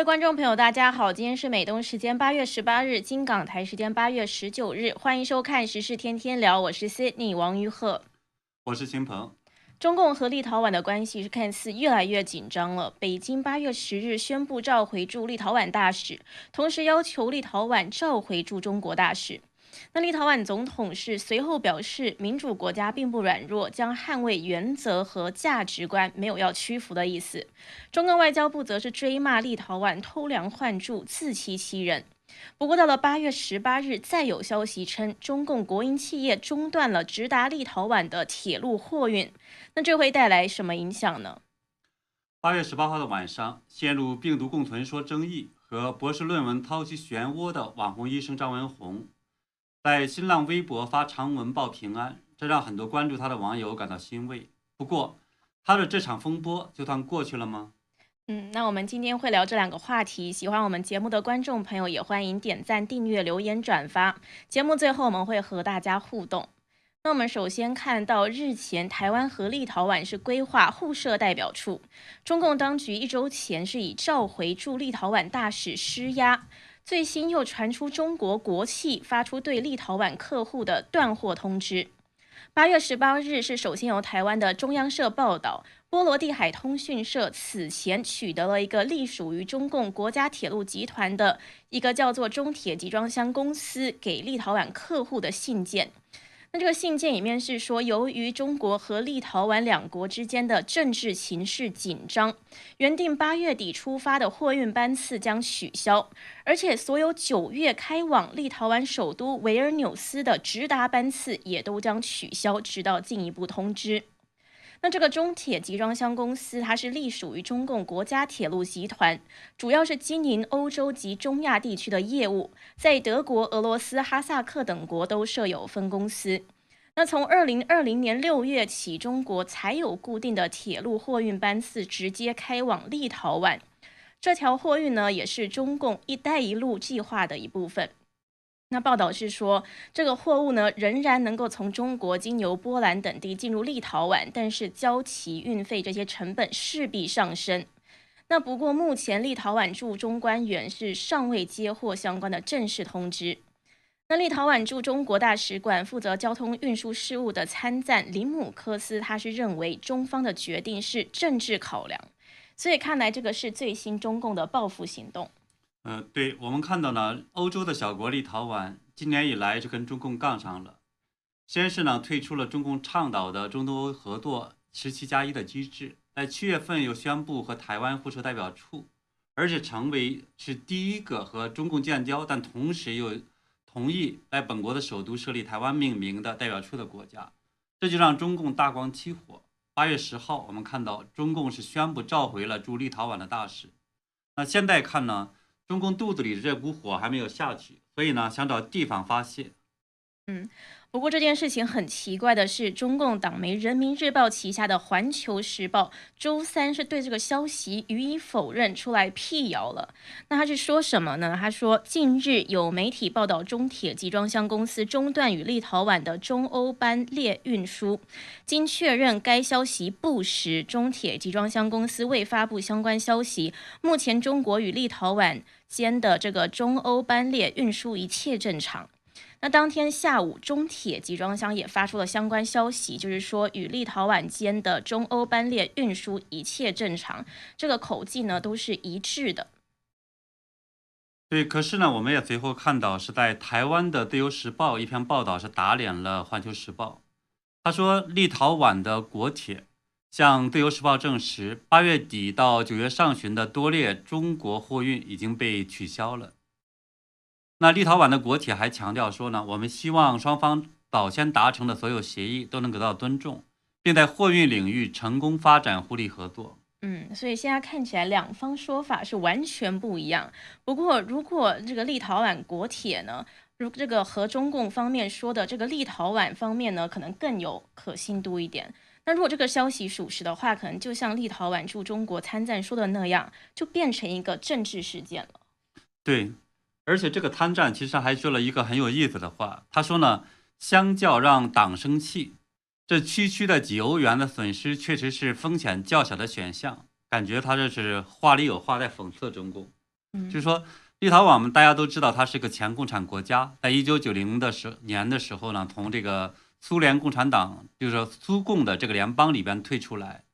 各位观众朋友，大家好，今天是美东时间八月十八日，金港台时间八月十九日，欢迎收看《时事天天聊》，我是 Sydney 王于鹤，我是秦鹏。中共和立陶宛的关系是看似越来越紧张了。北京八月十日宣布召回驻立陶宛大使，同时要求立陶宛召回驻中国大使。那立陶宛总统是随后表示，民主国家并不软弱，将捍卫原则和价值观，没有要屈服的意思。中共外交部则是追骂立陶宛偷梁换柱、自欺欺人。不过到了八月十八日，再有消息称，中共国营企业中断了直达立陶宛的铁路货运。那这会带来什么影响呢？八月十八号的晚上，陷入病毒共存说争议和博士论文掏起漩涡的网红医生张文红。在新浪微博发长文报平安，这让很多关注他的网友感到欣慰。不过，他的这场风波就算过去了吗？嗯，那我们今天会聊这两个话题。喜欢我们节目的观众朋友也欢迎点赞、订阅、留言、转发。节目最后我们会和大家互动。那我们首先看到，日前台湾和立陶宛是规划互设代表处，中共当局一周前是以召回驻立陶宛大使施压。最新又传出中国国企发出对立陶宛客户的断货通知。八月十八日是首先由台湾的中央社报道，波罗的海通讯社此前取得了一个隶属于中共国家铁路集团的一个叫做中铁集装箱公司给立陶宛客户的信件。那这个信件里面是说，由于中国和立陶宛两国之间的政治形势紧张，原定八月底出发的货运班次将取消，而且所有九月开往立陶宛首都维尔纽斯的直达班次也都将取消，直到进一步通知。那这个中铁集装箱公司，它是隶属于中共国家铁路集团，主要是经营欧洲及中亚地区的业务，在德国、俄罗斯、哈萨克等国都设有分公司。那从二零二零年六月起，中国才有固定的铁路货运班次直接开往立陶宛。这条货运呢，也是中共“一带一路”计划的一部分。那报道是说，这个货物呢仍然能够从中国经由波兰等地进入立陶宛，但是交期、运费这些成本势必上升。那不过目前立陶宛驻中官员是尚未接获相关的正式通知。那立陶宛驻中国大使馆负责交通运输事务的参赞林姆科斯，他是认为中方的决定是政治考量，所以看来这个是最新中共的报复行动。呃，对我们看到呢，欧洲的小国立陶宛今年以来就跟中共杠上了，先是呢退出了中共倡导的中东欧合作十七加一的机制，在七月份又宣布和台湾互设代表处，而且成为是第一个和中共建交，但同时又同意在本国的首都设立台湾命名的代表处的国家，这就让中共大光起火。八月十号，我们看到中共是宣布召回了驻立陶宛的大使，那现在看呢？中共肚子里的这股火还没有下去，所以呢，想找地方发泄。嗯。不过这件事情很奇怪的是，中共党媒《人民日报》旗下的《环球时报》周三是对这个消息予以否认，出来辟谣了。那他是说什么呢？他说，近日有媒体报道，中铁集装箱公司中断与立陶宛的中欧班列运输，经确认该消息不实，中铁集装箱公司未发布相关消息。目前中国与立陶宛间的这个中欧班列运输一切正常。那当天下午，中铁集装箱也发出了相关消息，就是说与立陶宛间的中欧班列运输一切正常，这个口径呢都是一致的。对，可是呢，我们也随后看到是在台湾的《自由时报》一篇报道是打脸了《环球时报》，他说立陶宛的国铁向《自由时报》证实，八月底到九月上旬的多列中国货运已经被取消了。那立陶宛的国铁还强调说呢，我们希望双方早先达成的所有协议都能得到尊重，并在货运领域成功发展互利合作。嗯，所以现在看起来两方说法是完全不一样。不过，如果这个立陶宛国铁呢，如这个和中共方面说的这个立陶宛方面呢，可能更有可信度一点。那如果这个消息属实的话，可能就像立陶宛驻中国参赞说的那样，就变成一个政治事件了。对。而且这个参赞其实还说了一个很有意思的话，他说呢，相较让党生气，这区区的几欧元的损失确实是风险较小的选项。感觉他这是话里有话，在讽刺中共。就是说，立陶宛，我们大家都知道，它是个前共产国家，在一九九零的时年的时候呢，从这个苏联共产党，就是说苏共的这个联邦里边退出来，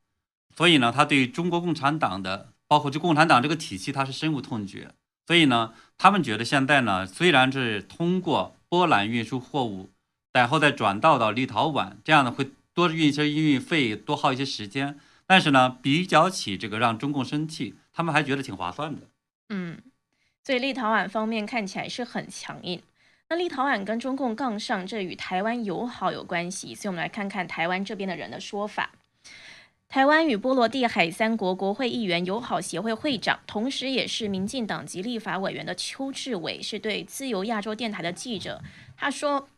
所以呢，他对中国共产党的，包括就共产党这个体系，他是深恶痛绝。所以呢，他们觉得现在呢，虽然是通过波兰运输货物，然后再转道到立陶宛，这样呢会多运一些运费，多耗一些时间，但是呢，比较起这个让中共生气，他们还觉得挺划算的。嗯，所以立陶宛方面看起来是很强硬。那立陶宛跟中共杠上，这与台湾友好有关系，所以我们来看看台湾这边的人的说法。台湾与波罗的海三国国会议员友好协会会长，同时也是民进党籍立法委员的邱志伟，是对自由亚洲电台的记者，他说，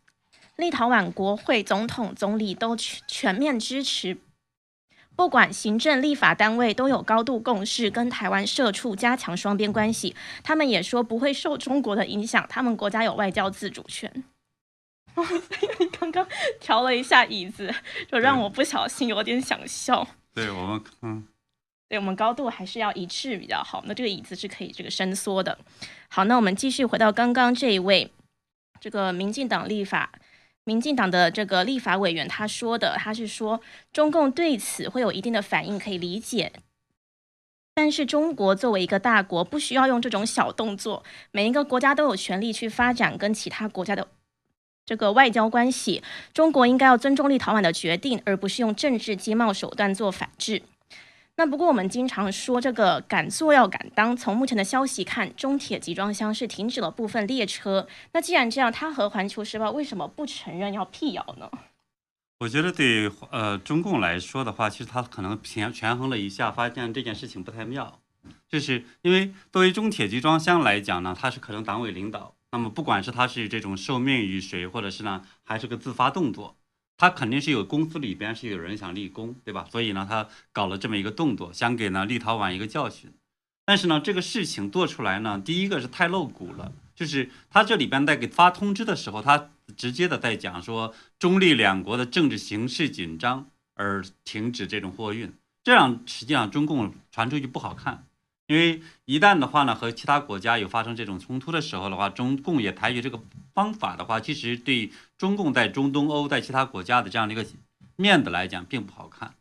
立陶宛国会总统、总理都全全面支持，不管行政、立法单位都有高度共识，跟台湾社处加强双边关系。他们也说不会受中国的影响，他们国家有外交自主权。你刚刚调了一下椅子，就让我不小心有点想笑。对我们，嗯，对我们高度还是要一致比较好。那这个椅子是可以这个伸缩的。好，那我们继续回到刚刚这一位，这个民进党立法，民进党的这个立法委员他说的，他是说中共对此会有一定的反应，可以理解。但是中国作为一个大国，不需要用这种小动作。每一个国家都有权利去发展跟其他国家的。这个外交关系，中国应该要尊重立陶宛的决定，而不是用政治经贸手段做反制。那不过我们经常说这个敢做要敢当。从目前的消息看，中铁集装箱是停止了部分列车。那既然这样，他和环球时报为什么不承认要辟谣呢？我觉得对呃中共来说的话，其实他可能权权衡了一下，发现这件事情不太妙。就是因为作为中铁集装箱来讲呢，他是可能党委领导。那么，不管是他是这种受命于谁，或者是呢，还是个自发动作，他肯定是有公司里边是有人想立功，对吧？所以呢，他搞了这么一个动作，想给呢立陶宛一个教训。但是呢，这个事情做出来呢，第一个是太露骨了，就是他这里边在给发通知的时候，他直接的在讲说中立两国的政治形势紧张而停止这种货运，这样实际上中共传出去不好看。因为一旦的话呢，和其他国家有发生这种冲突的时候的话，中共也采取这个方法的话，其实对中共在中东欧、在其他国家的这样的一个面子来讲，并不好看。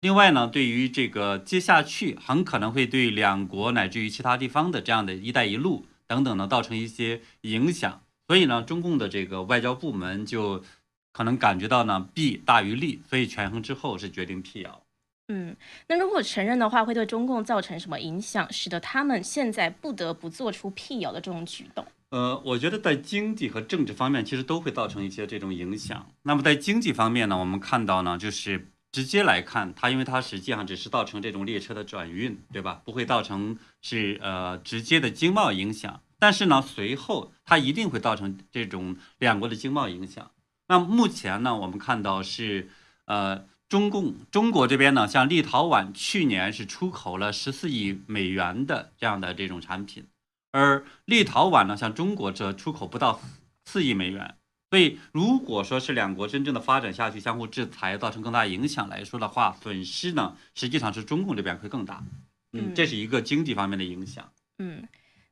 另外呢，对于这个接下去很可能会对两国乃至于其他地方的这样的一带一路等等呢，造成一些影响。所以呢，中共的这个外交部门就可能感觉到呢弊大于利，所以权衡之后是决定辟谣。嗯，那如果承认的话，会对中共造成什么影响，使得他们现在不得不做出辟谣的这种举动？呃，我觉得在经济和政治方面，其实都会造成一些这种影响。那么在经济方面呢，我们看到呢，就是直接来看，它因为它实际上只是造成这种列车的转运，对吧？不会造成是呃直接的经贸影响。但是呢，随后它一定会造成这种两国的经贸影响。那目前呢，我们看到是呃。中共中国这边呢，像立陶宛去年是出口了十四亿美元的这样的这种产品，而立陶宛呢，像中国这出口不到四亿美元。所以，如果说是两国真正的发展下去，相互制裁造成更大影响来说的话，损失呢，实际上是中共这边会更大。嗯，这是一个经济方面的影响。嗯，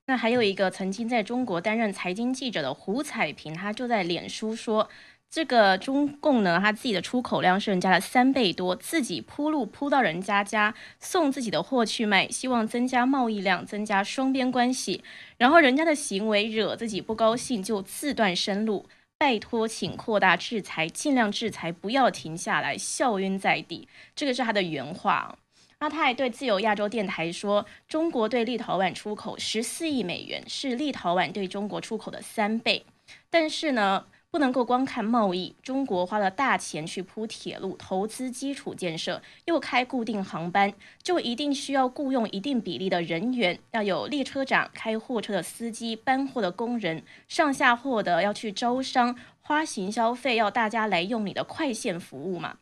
那还有一个曾经在中国担任财经记者的胡彩平，他就在脸书说。这个中共呢，他自己的出口量是人家的三倍多，自己铺路铺到人家家，送自己的货去卖，希望增加贸易量，增加双边关系。然后人家的行为惹自己不高兴，就自断生路。拜托，请扩大制裁，尽量制裁，不要停下来，笑晕在地。这个是他的原话。那他还对自由亚洲电台说，中国对立陶宛出口十四亿美元，是立陶宛对中国出口的三倍。但是呢？不能够光看贸易，中国花了大钱去铺铁路，投资基础建设，又开固定航班，就一定需要雇佣一定比例的人员，要有列车长、开货车的司机、搬货的工人、上下货的要去招商，花行消费要大家来用你的快线服务嘛？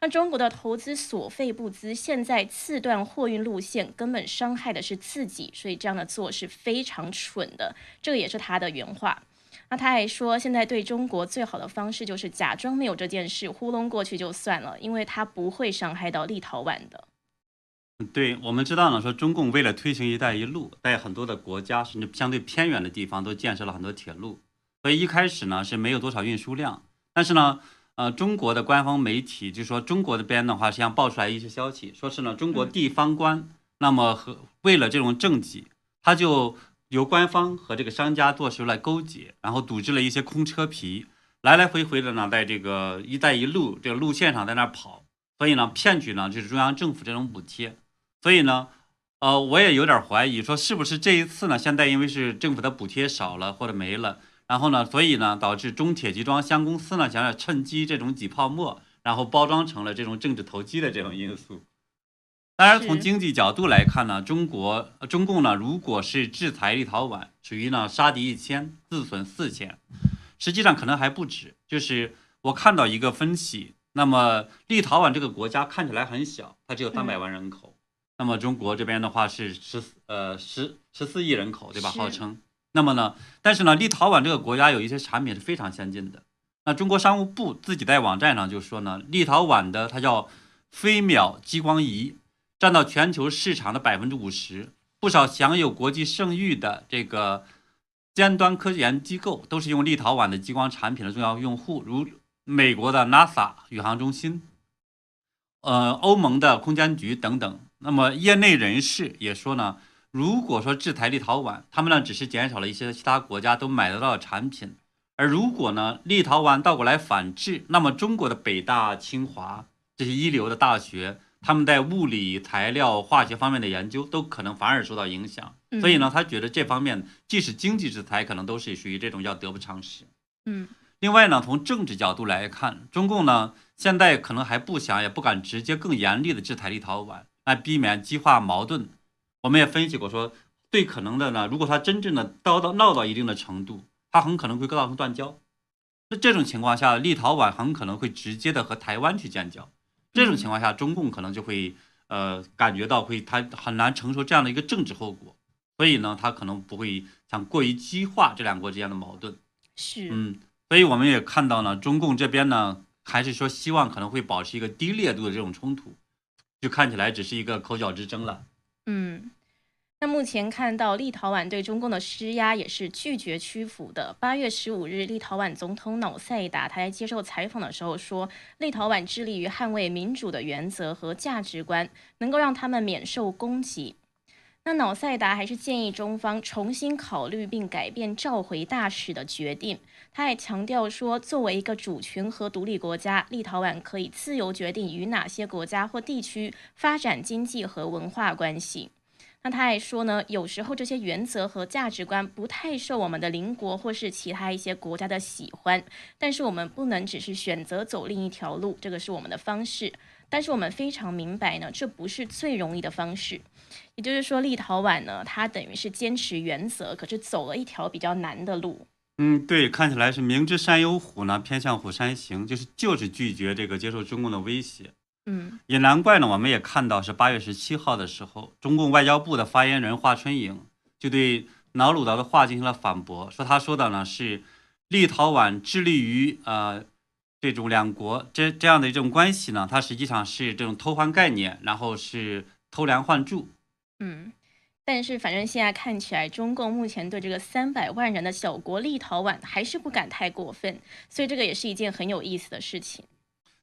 那中国的投资所费不资，现在次段货运路线根本伤害的是自己，所以这样的做是非常蠢的，这个也是他的原话。那他还说，现在对中国最好的方式就是假装没有这件事，糊弄过去就算了，因为他不会伤害到立陶宛的。对我们知道呢，说中共为了推行“一带一路”，在很多的国家甚至相对偏远的地方都建设了很多铁路，所以一开始呢是没有多少运输量。但是呢，呃，中国的官方媒体就说中国这边的话，实际上爆出来一些消息，说是呢中国地方官那么和为了这种政绩，他就由官方和这个商家做出来勾结，然后组织了一些空车皮，来来回回的呢在这个“一带一路”这个路线上在那跑，所以呢骗取呢就是中央政府这种补贴。所以呢，呃，我也有点怀疑，说是不是这一次呢？现在因为是政府的补贴少了或者没了，然后呢，所以呢，导致中铁集装箱公司呢想要趁机这种挤泡沫，然后包装成了这种政治投机的这种因素。当然，从经济角度来看呢，中国中共呢，如果是制裁立陶宛，属于呢杀敌一千，自损四千，实际上可能还不止。就是我看到一个分析，那么立陶宛这个国家看起来很小，它只有三百万人口。那么中国这边的话是十呃十十四亿人口，对吧？号称。那么呢，但是呢，立陶宛这个国家有一些产品是非常先进的。那中国商务部自己在网站上就说呢，立陶宛的它叫飞秒激光仪，占到全球市场的百分之五十。不少享有国际盛誉的这个尖端科研机构都是用立陶宛的激光产品的重要用户，如美国的 NASA 宇航中心，呃，欧盟的空间局等等。那么业内人士也说呢，如果说制裁立陶宛，他们呢只是减少了一些其他国家都买得到的产品，而如果呢立陶宛倒过来反制，那么中国的北大、清华这些一流的大学，他们在物理、材料、化学方面的研究都可能反而受到影响。所以呢，他觉得这方面即使经济制裁，可能都是属于这种叫得不偿失。嗯。另外呢，从政治角度来看，中共呢现在可能还不想也不敢直接更严厉的制裁立陶宛。来避免激化矛盾，我们也分析过，说最可能的呢，如果他真正的叨到闹到一定的程度，他很可能会造成断交。那这种情况下，立陶宛很可能会直接的和台湾去建交。这种情况下，中共可能就会呃感觉到会他很难承受这样的一个政治后果，所以呢，他可能不会想过于激化这两国之间的矛盾。是，嗯，所以我们也看到呢，中共这边呢，还是说希望可能会保持一个低烈度的这种冲突。就看起来只是一个口角之争了。嗯，那目前看到立陶宛对中共的施压也是拒绝屈服的。八月十五日，立陶宛总统瑙塞达他在接受采访的时候说，立陶宛致力于捍卫民主的原则和价值观，能够让他们免受攻击。那瑙塞达还是建议中方重新考虑并改变召回大使的决定。他还强调说，作为一个主权和独立国家，立陶宛可以自由决定与哪些国家或地区发展经济和文化关系。那他还说呢，有时候这些原则和价值观不太受我们的邻国或是其他一些国家的喜欢，但是我们不能只是选择走另一条路，这个是我们的方式。但是我们非常明白呢，这不是最容易的方式。也就是说，立陶宛呢，它等于是坚持原则，可是走了一条比较难的路。嗯，对，看起来是明知山有虎呢，偏向虎山行，就是就是拒绝这个接受中共的威胁。嗯，也难怪呢，我们也看到是八月十七号的时候，中共外交部的发言人华春莹就对瑙鲁岛的话进行了反驳，说他说的呢是立陶宛致力于呃。这种两国这这样的一种关系呢，它实际上是这种偷换概念，然后是偷梁换柱。嗯，但是反正现在看起来，中共目前对这个三百万人的小国立陶宛还是不敢太过分，所以这个也是一件很有意思的事情。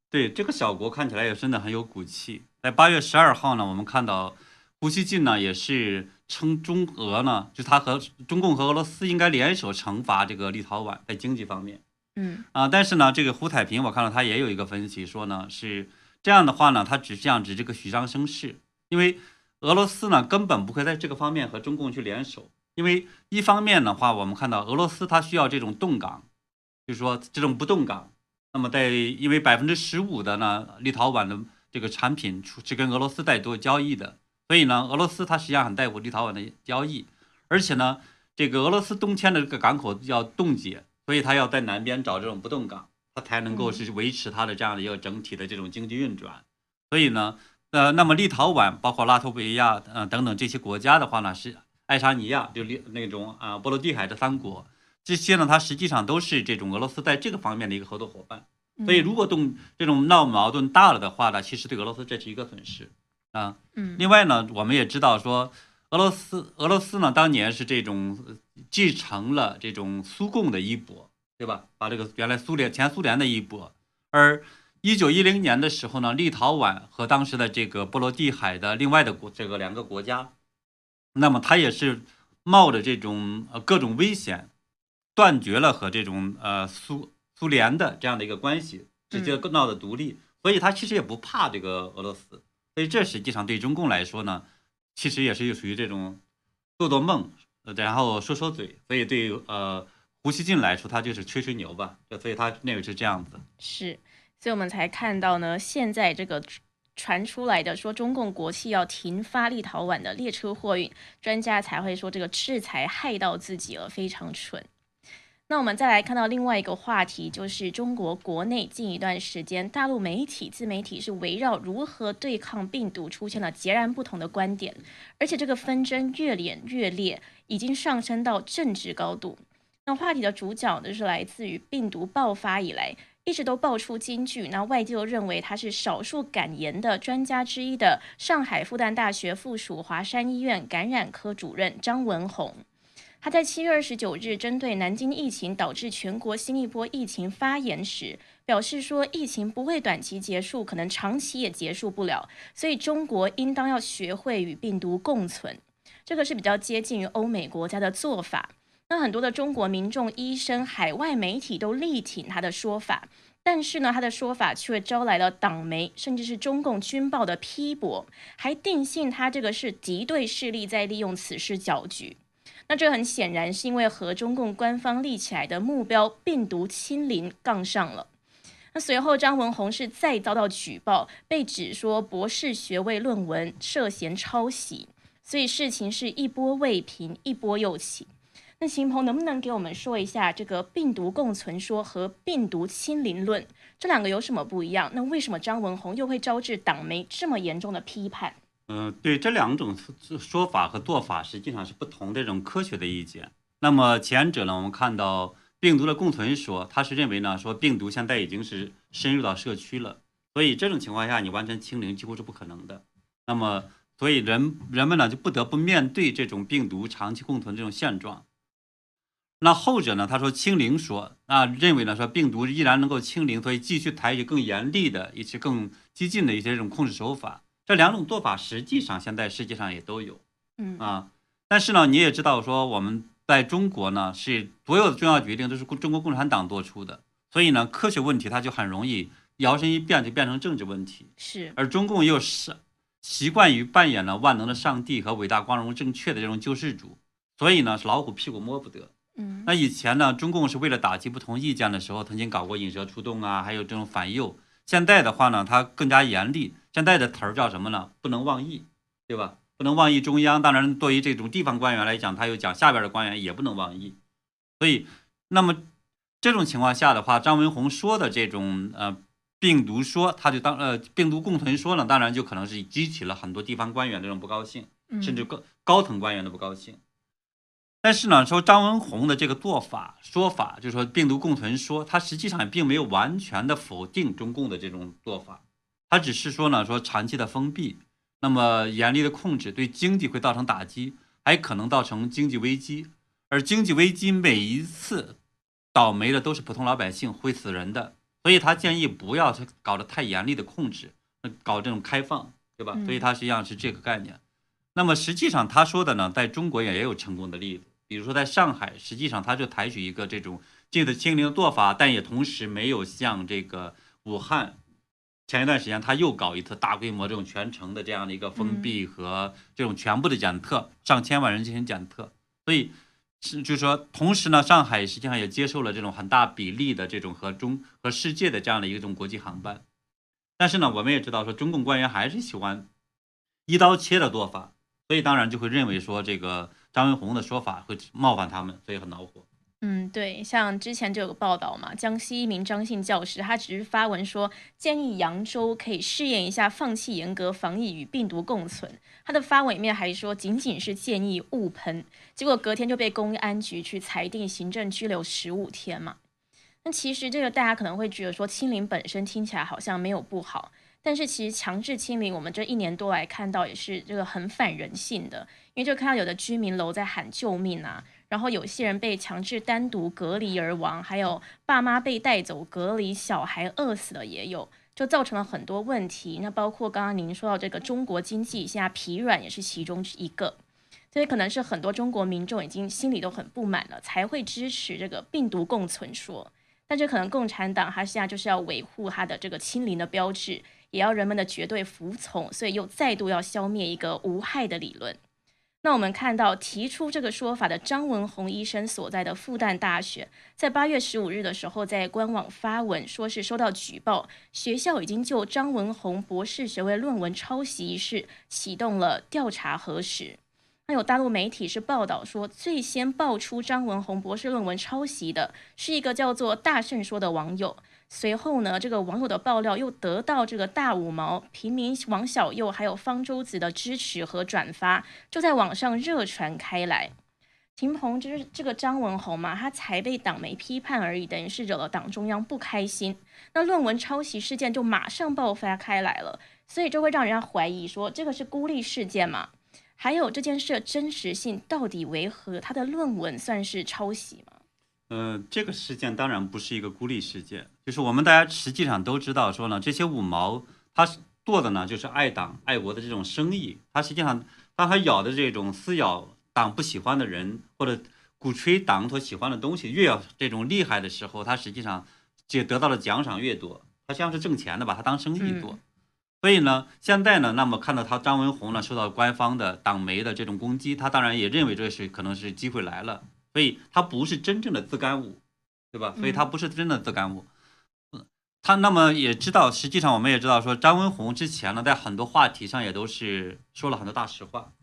对这个小国看起来也真的很有骨气。在八月十二号呢，我们看到胡锡进呢也是称中俄呢，就他和中共和俄罗斯应该联手惩罚这个立陶宛在经济方面。嗯啊，但是呢，这个胡彩平我看到他也有一个分析说呢，是这样的话呢，他只是这样指这个虚张声势，因为俄罗斯呢根本不会在这个方面和中共去联手，因为一方面的话，我们看到俄罗斯它需要这种动港，就是说这种不动港，那么在因为百分之十五的呢立陶宛的这个产品出是跟俄罗斯在做交易的，所以呢，俄罗斯它实际上很在乎立陶宛的交易，而且呢，这个俄罗斯东迁的这个港口要冻结。所以它要在南边找这种不动港，它才能够是维持它的这样的一个整体的这种经济运转。所以呢，呃，那么立陶宛包括拉脱维亚呃等等这些国家的话呢，是爱沙尼亚就立那种啊波罗的海的三国，这些呢它实际上都是这种俄罗斯在这个方面的一个合作伙伴。所以如果动这种闹矛盾大了的话呢，其实对俄罗斯这是一个损失。啊。嗯，另外呢，我们也知道说，俄罗斯俄罗斯呢当年是这种继承了这种苏共的衣钵，对吧？把这个原来苏联前苏联的衣钵，而一九一零年的时候呢，立陶宛和当时的这个波罗的海的另外的国这个两个国家，那么它也是冒着这种呃各种危险，断绝了和这种呃苏苏联的这样的一个关系，直接闹的独立，所以他其实也不怕这个俄罗斯，所以这实际上对中共来说呢，其实也是属于这种做做梦，呃然后说说嘴，所以对呃胡锡进来说，他就是吹吹牛吧，所以他那个是这样子。是。所以我们才看到呢，现在这个传出来的说中共国企要停发立陶宛的列车货运，专家才会说这个制裁害到自己了，非常蠢。那我们再来看到另外一个话题，就是中国国内近一段时间，大陆媒体、自媒体是围绕如何对抗病毒出现了截然不同的观点，而且这个纷争越演越烈，已经上升到政治高度。那话题的主角呢，是来自于病毒爆发以来。一直都爆出金句，那外界又认为他是少数敢言的专家之一的上海复旦大学附属华山医院感染科主任张文宏。他在七月二十九日针对南京疫情导致全国新一波疫情发言时，表示说疫情不会短期结束，可能长期也结束不了，所以中国应当要学会与病毒共存。这个是比较接近于欧美国家的做法。那很多的中国民众、医生、海外媒体都力挺他的说法，但是呢，他的说法却招来了党媒甚至是中共军报的批驳，还定性他这个是敌对势力在利用此事搅局。那这很显然是因为和中共官方立起来的目标“病毒清零”杠上了。那随后张文宏是再遭到举报，被指说博士学位论文涉嫌抄袭，所以事情是一波未平，一波又起。那秦鹏能不能给我们说一下这个病毒共存说和病毒清零论这两个有什么不一样？那为什么张文宏又会招致党媒这么严重的批判？嗯，对，这两种说法和做法实际上是不同的这种科学的意见。那么前者呢，我们看到病毒的共存说，他是认为呢，说病毒现在已经是深入到社区了，所以这种情况下你完全清零几乎是不可能的。那么，所以人人们呢就不得不面对这种病毒长期共存这种现状。那后者呢？他说清零说，啊，认为呢说病毒依然能够清零，所以继续采取更严厉的一些更激进的一些这种控制手法。这两种做法实际上现在世界上也都有，嗯啊，但是呢，你也知道说我们在中国呢是所有的重要决定都是中国共产党做出的，所以呢科学问题它就很容易摇身一变就变成政治问题。是，而中共又是习惯于扮演了万能的上帝和伟大光荣正确的这种救世主，所以呢是老虎屁股摸不得。嗯，那以前呢，中共是为了打击不同意见的时候，曾经搞过引蛇出洞啊，还有这种反右。现在的话呢，它更加严厉。现在的词儿叫什么呢？不能妄议，对吧？不能妄议中央。当然，对于这种地方官员来讲，他又讲下边的官员也不能妄议。所以，那么这种情况下的话，张文宏说的这种呃病毒说，他就当呃病毒共存说呢，当然就可能是激起了很多地方官员这种不高兴，甚至高高层官员的不高兴。但是呢，说张文宏的这个做法说法，就是说病毒共存说，他实际上也并没有完全的否定中共的这种做法，他只是说呢，说长期的封闭，那么严厉的控制对经济会造成打击，还可能造成经济危机，而经济危机每一次倒霉的都是普通老百姓，会死人的，所以他建议不要去搞得太严厉的控制，搞这种开放，对吧？所以他实际上是这个概念。那么实际上他说的呢，在中国也也有成功的例子。比如说，在上海，实际上他就采取一个这种近似清零的做法，但也同时没有像这个武汉前一段时间他又搞一次大规模这种全程的这样的一个封闭和这种全部的检测，上千万人进行检测。所以是就是说，同时呢，上海实际上也接受了这种很大比例的这种和中和世界的这样的一种国际航班。但是呢，我们也知道说，中共官员还是喜欢一刀切的做法，所以当然就会认为说这个。张文宏的说法会冒犯他们，所以很恼火。嗯，对，像之前就有个报道嘛，江西一名张姓教师，他只是发文说建议扬州可以试验一下放弃严格防疫与病毒共存。他的发文里面还说仅仅是建议勿喷，结果隔天就被公安局去裁定行政拘留十五天嘛。那其实这个大家可能会觉得说清零本身听起来好像没有不好。但是其实强制清零，我们这一年多来看到也是这个很反人性的，因为就看到有的居民楼在喊救命啊，然后有些人被强制单独隔离而亡，还有爸妈被带走隔离，小孩饿死了也有。就造成了很多问题，那包括刚刚您说到这个中国经济现在疲软，也是其中一个。所以可能是很多中国民众已经心里都很不满了，才会支持这个病毒共存说。但这可能共产党他现在就是要维护他的这个清零的标志，也要人们的绝对服从，所以又再度要消灭一个无害的理论。那我们看到提出这个说法的张文宏医生所在的复旦大学，在八月十五日的时候，在官网发文，说是收到举报，学校已经就张文宏博士学位论文抄袭一事启动了调查核实。那有大陆媒体是报道说，最先爆出张文宏博士论文抄袭的是一个叫做大圣说的网友。随后呢，这个网友的爆料又得到这个大五毛、平民王小佑还有方舟子的支持和转发，就在网上热传开来。秦鹏就是这个张文宏嘛，他才被党媒批判而已，等于是惹了党中央不开心。那论文抄袭事件就马上爆发开来了，所以就会让人家怀疑说，这个是孤立事件嘛？还有这件事真实性到底为何？他的论文算是抄袭吗？呃，这个事件当然不是一个孤立事件，就是我们大家实际上都知道，说呢，这些五毛他做的呢，就是爱党爱国的这种生意。他实际上，当他咬的这种撕咬党不喜欢的人，或者鼓吹党所喜欢的东西越要这种厉害的时候，他实际上就得到的奖赏越多。他像是挣钱的，把他当生意做。所以呢，现在呢，那么看到他张文宏呢受到官方的党媒的这种攻击，他当然也认为这是可能是机会来了。所以它不是真正的自干五，对吧？所以它不是真的自干五。他那么也知道，实际上我们也知道，说张文宏之前呢，在很多话题上也都是说了很多大实话，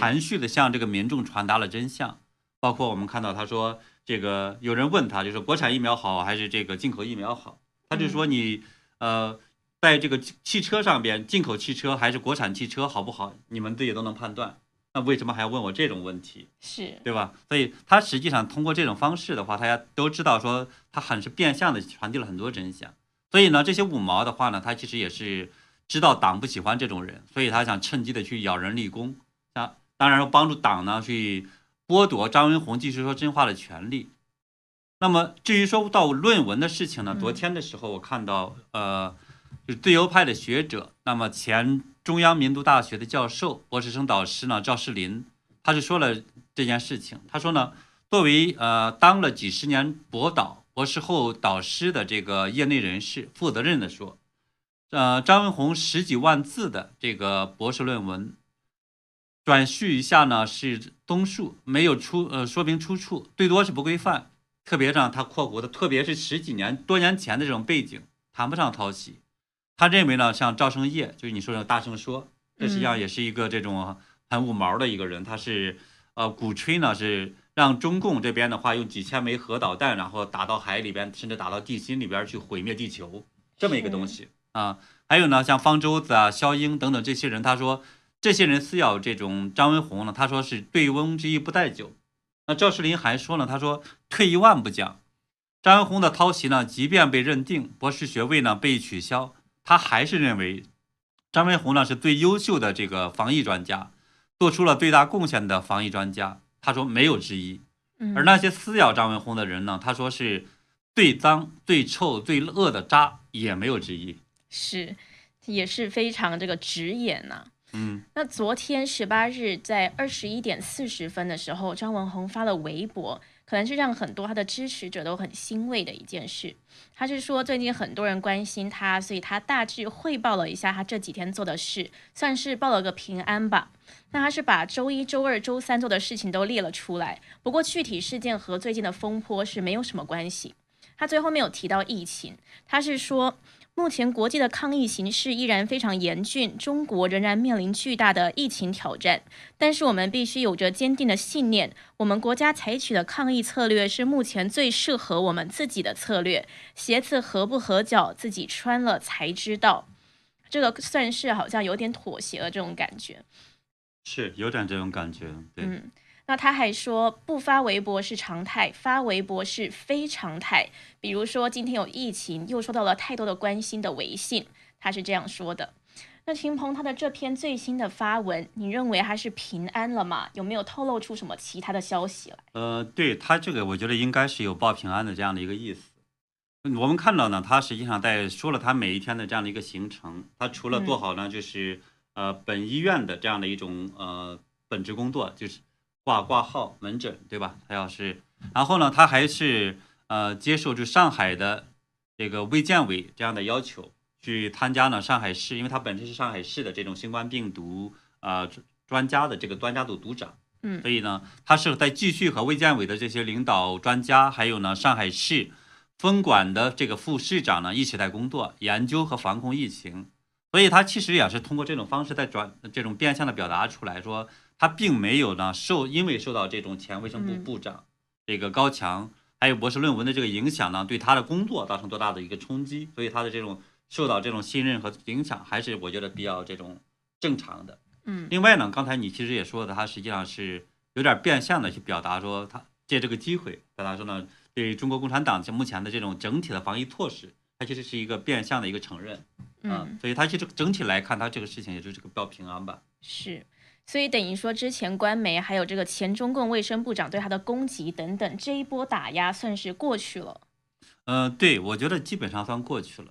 含蓄的向这个民众传达了真相。包括我们看到他说，这个有人问他，就是国产疫苗好还是这个进口疫苗好？他就说你呃，在这个汽车上边，进口汽车还是国产汽车好不好？你们自己都能判断。那为什么还要问我这种问题？是对吧？所以他实际上通过这种方式的话，大家都知道说他很是变相的传递了很多真相。所以呢，这些五毛的话呢，他其实也是知道党不喜欢这种人，所以他想趁机的去咬人立功。啊，当然说帮助党呢去剥夺张文宏继续说真话的权利。那么至于说到论文的事情呢，昨天的时候我看到呃，就是自由派的学者，那么前。中央民族大学的教授、博士生导师呢，赵世林，他就说了这件事情。他说呢，作为呃当了几十年博导、博士后导师的这个业内人士，负责任的说，呃，张文宏十几万字的这个博士论文，转述一下呢是综述，没有出呃说明出处，最多是不规范。特别让他括弧的，特别是十几年多年前的这种背景，谈不上抄袭。他认为呢，像赵生业，就是你说的大声说，这实际上也是一个这种很五毛的一个人。他是呃鼓吹呢，是让中共这边的话用几千枚核导弹，然后打到海里边，甚至打到地心里边去毁灭地球这么一个东西啊。还有呢，像方舟子啊、肖英等等这些人，他说这些人撕咬这种张文宏呢，他说是醉翁之意不在酒。那赵世林还说呢，他说退一万步讲，张文宏的抄袭呢，即便被认定博士学位呢被取消。他还是认为，张文宏呢是最优秀的这个防疫专家，做出了最大贡献的防疫专家。他说没有之一。而那些撕咬张文宏的人呢，他说是最脏、最臭、最恶的渣，也没有之一。是，也是非常这个直言呐。嗯。那昨天十八日在二十一点四十分的时候，张文宏发了微博。可能是让很多他的支持者都很欣慰的一件事。他是说，最近很多人关心他，所以他大致汇报了一下他这几天做的事，算是报了个平安吧。那他是把周一周二周三做的事情都列了出来，不过具体事件和最近的风波是没有什么关系。他最后没有提到疫情，他是说。目前国际的抗疫形势依然非常严峻，中国仍然面临巨大的疫情挑战。但是我们必须有着坚定的信念，我们国家采取的抗疫策略是目前最适合我们自己的策略。鞋子合不合脚，自己穿了才知道。这个算是好像有点妥协了这种感觉，是有点这种感觉，对。那他还说，不发微博是常态，发微博是非常态。比如说，今天有疫情，又收到了太多的关心的微信，他是这样说的。那秦鹏他的这篇最新的发文，你认为他是平安了吗？有没有透露出什么其他的消息来？呃，对他这个，我觉得应该是有报平安的这样的一个意思。我们看到呢，他实际上在说了他每一天的这样的一个行程。他除了做好呢，就是呃本医院的这样的一种呃本职工作，就是挂挂号门诊，对吧？他要是，然后呢，他还是呃接受就上海的这个卫健委这样的要求。去参加呢上海市，因为他本身是上海市的这种新冠病毒啊专家的这个专家组组长，嗯，所以呢，他是在继续和卫健委的这些领导专家，还有呢上海市分管的这个副市长呢一起在工作研究和防控疫情，所以他其实也是通过这种方式在转这种变相的表达出来说，他并没有呢受因为受到这种前卫生部部长这个高强还有博士论文的这个影响呢，对他的工作造成多大的一个冲击，所以他的这种。受到这种信任和影响，还是我觉得比较这种正常的。嗯，另外呢，刚才你其实也说的，他实际上是有点变相的去表达说，他借这个机会表达说呢，对中国共产党目前的这种整体的防疫措施，他其实是一个变相的一个承认。嗯，所以他其实整体来看，他这个事情也就是个报平安吧。是，所以等于说之前官媒还有这个前中共卫生部长对他的攻击等等，这一波打压算是过去了。嗯，对，我觉得基本上算过去了。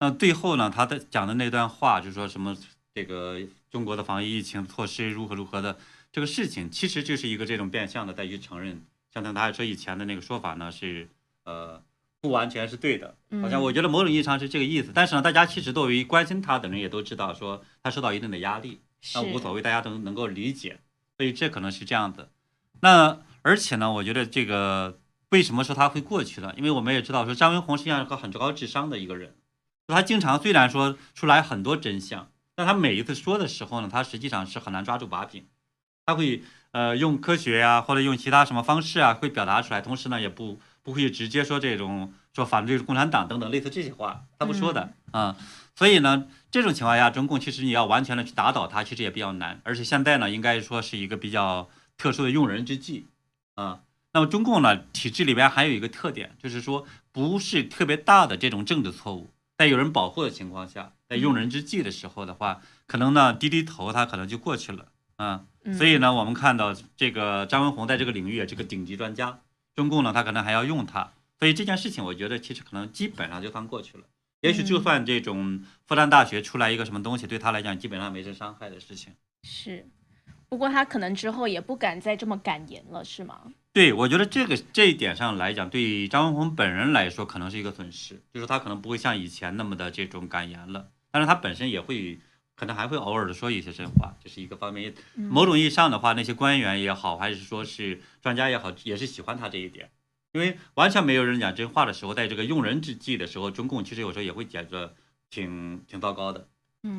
那最后呢，他的讲的那段话，就说什么这个中国的防疫疫情措施如何如何的这个事情，其实就是一个这种变相的再去承认，像他还说以前的那个说法呢是呃不完全是对的，好像我觉得某种意义上是这个意思。但是呢，大家其实作为关心他的人也都知道，说他受到一定的压力，那无所谓，大家都能够理解，所以这可能是这样的。那而且呢，我觉得这个为什么说他会过去呢？因为我们也知道说张文宏实际上是个很高智商的一个人。他经常虽然说出来很多真相，但他每一次说的时候呢，他实际上是很难抓住把柄。他会呃用科学呀，或者用其他什么方式啊，会表达出来。同时呢，也不不会直接说这种说反对共产党等等类似这些话，他不说的啊。所以呢，这种情况下，中共其实你要完全的去打倒他，其实也比较难。而且现在呢，应该说是一个比较特殊的用人之际啊。那么中共呢，体制里边还有一个特点，就是说不是特别大的这种政治错误。在有人保护的情况下，在用人之际的时候的话，可能呢低低头，他可能就过去了啊。所以呢，我们看到这个张文宏在这个领域也是个顶级专家，中共呢他可能还要用他，所以这件事情我觉得其实可能基本上就算过去了。也许就算这种复旦大学出来一个什么东西，对他来讲基本上没什伤害的事情。是，不过他可能之后也不敢再这么敢言了，是吗？对，我觉得这个这一点上来讲，对张文宏本人来说可能是一个损失，就是他可能不会像以前那么的这种敢言了。但是他本身也会，可能还会偶尔的说一些真话，这是一个方面。某种意义上的话，那些官员也好，还是说是专家也好，也是喜欢他这一点，因为完全没有人讲真话的时候，在这个用人之际的时候，中共其实有时候也会觉得挺挺糟糕的。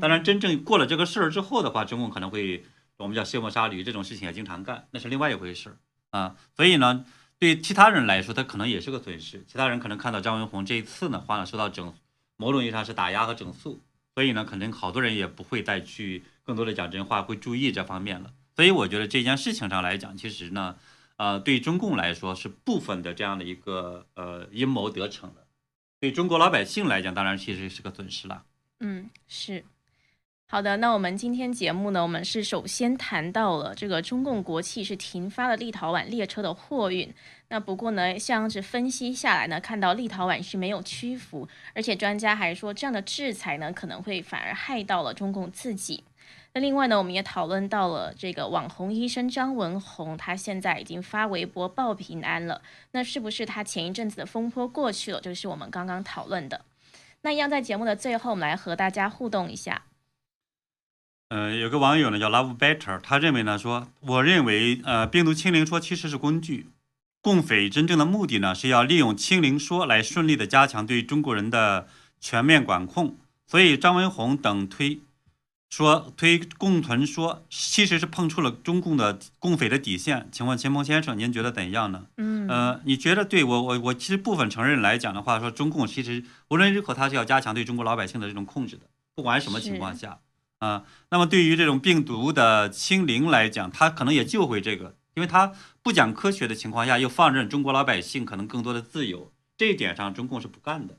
当然，真正过了这个事儿之后的话，中共可能会我们叫卸磨杀驴，这种事情也经常干，那是另外一回事儿。啊，所以呢，对其他人来说，他可能也是个损失。其他人可能看到张文宏这一次呢，话呢受到整，某种意义上是打压和整肃，所以呢，可能好多人也不会再去更多的讲真话，会注意这方面了。所以我觉得这件事情上来讲，其实呢，呃，对中共来说是部分的这样的一个呃阴谋得逞的，对中国老百姓来讲，当然其实是个损失了。嗯，是。好的，那我们今天节目呢，我们是首先谈到了这个中共国企是停发了立陶宛列车的货运。那不过呢，像是分析下来呢，看到立陶宛是没有屈服，而且专家还说这样的制裁呢，可能会反而害到了中共自己。那另外呢，我们也讨论到了这个网红医生张文宏，他现在已经发微博报平安了。那是不是他前一阵子的风波过去了？就是我们刚刚讨论的。那一样在节目的最后，我们来和大家互动一下。嗯，有个网友呢叫 Love Better，他认为呢说，我认为呃病毒清零说其实是工具，共匪真正的目的呢是要利用清零说来顺利的加强对中国人的全面管控，所以张文宏等推说推共存说其实是碰触了中共的共匪的底线。请问秦鹏先生，您觉得怎样呢？嗯，呃，你觉得对我我我其实部分承认来讲的话，说中共其实无论如何它是要加强对中国老百姓的这种控制的，不管什么情况下。啊，那么对于这种病毒的清零来讲，它可能也就会这个，因为它不讲科学的情况下，又放任中国老百姓可能更多的自由，这一点上中共是不干的，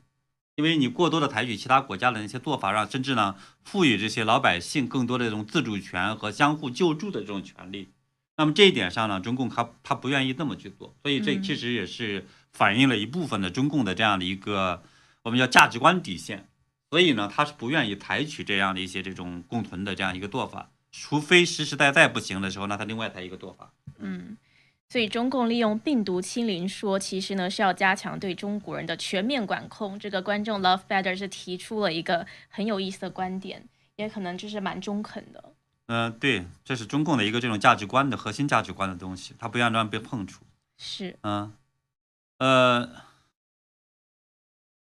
因为你过多的采取其他国家的那些做法，让甚至呢赋予这些老百姓更多的这种自主权和相互救助的这种权利。那么这一点上呢，中共他他不愿意这么去做，所以这其实也是反映了一部分的中共的这样的一个我们叫价值观底线。所以呢，他是不愿意采取这样的一些这种共存的这样一个做法，除非实实在在不行的时候，那他另外才一个做法。嗯，所以中共利用病毒清零说，其实呢是要加强对中国人的全面管控。这个观众 Love Better 是提出了一个很有意思的观点，也可能就是蛮中肯的。嗯，对，这是中共的一个这种价值观的核心价值观的东西，它不愿让被碰触。是，嗯，呃。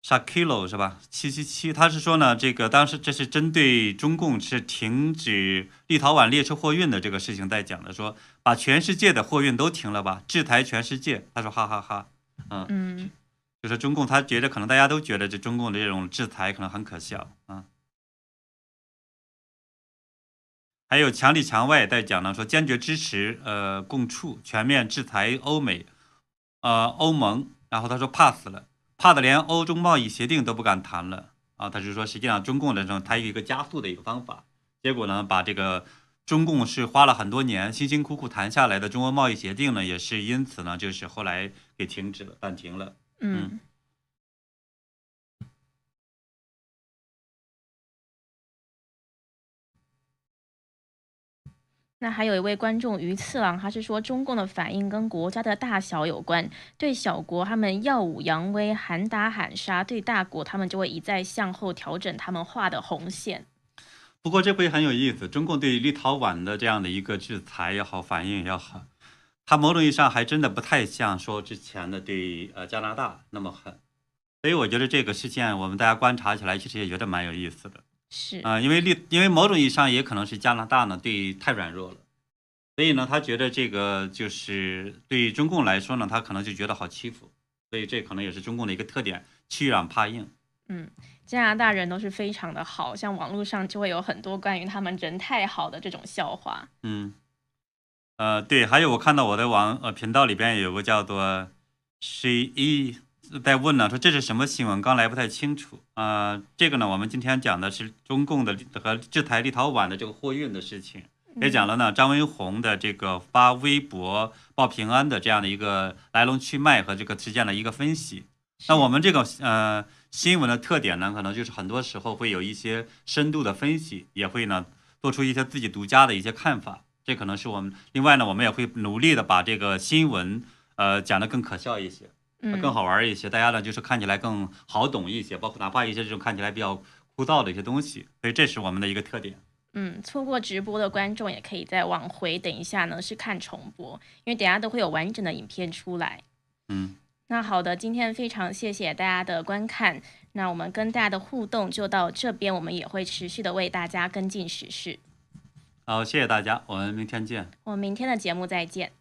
Shakilo 是吧？七七七，他是说呢，这个当时这是针对中共是停止立陶宛列车货运的这个事情在讲的，说把全世界的货运都停了吧，制裁全世界。他说哈哈哈，嗯嗯，就是中共他觉得可能大家都觉得这中共的这种制裁可能很可笑啊。还有墙里墙外在讲呢，说坚决支持呃共处全面制裁欧美，呃欧盟，然后他说怕死了。怕的连欧中贸易协定都不敢谈了啊！他就说，实际上中共的这种，他有一个加速的一个方法，结果呢，把这个中共是花了很多年辛辛苦苦谈下来的中欧贸易协定呢，也是因此呢，就是后来给停止了，暂停了。嗯。那还有一位观众鱼次郎，他是说中共的反应跟国家的大小有关，对小国他们耀武扬威、喊打喊杀，对大国他们就会一再向后调整他们画的红线。不过这回很有意思，中共对立陶宛的这样的一个制裁也好，反应也好，它某种意义上还真的不太像说之前的对呃加拿大那么狠，所以我觉得这个事件我们大家观察起来其实也觉得蛮有意思的。是啊，因为立，因为某种意义上也可能是加拿大呢对太软弱了，所以呢他觉得这个就是对中共来说呢，他可能就觉得好欺负，所以这可能也是中共的一个特点，欺软怕硬。嗯，加拿大人都是非常的好，像网络上就会有很多关于他们人太好的这种笑话。嗯，呃，对，还有我看到我的网呃频道里边有个叫做 She E。在问呢，说这是什么新闻？刚来不太清楚啊。这个呢，我们今天讲的是中共的和制裁立陶宛的这个货运的事情，也讲了呢张文宏的这个发微博报平安的这样的一个来龙去脉和这个事件的一个分析。那我们这个呃新闻的特点呢，可能就是很多时候会有一些深度的分析，也会呢做出一些自己独家的一些看法。这可能是我们另外呢，我们也会努力的把这个新闻呃讲得更可笑一些。更好玩一些，大家呢就是看起来更好懂一些，包括哪怕一些这种看起来比较枯燥的一些东西，所以这是我们的一个特点。嗯，错过直播的观众也可以再往回等一下呢，是看重播，因为等下都会有完整的影片出来。嗯，那好的，今天非常谢谢大家的观看，那我们跟大家的互动就到这边，我们也会持续的为大家跟进时事。好，谢谢大家，我们明天见。我们明天的节目再见。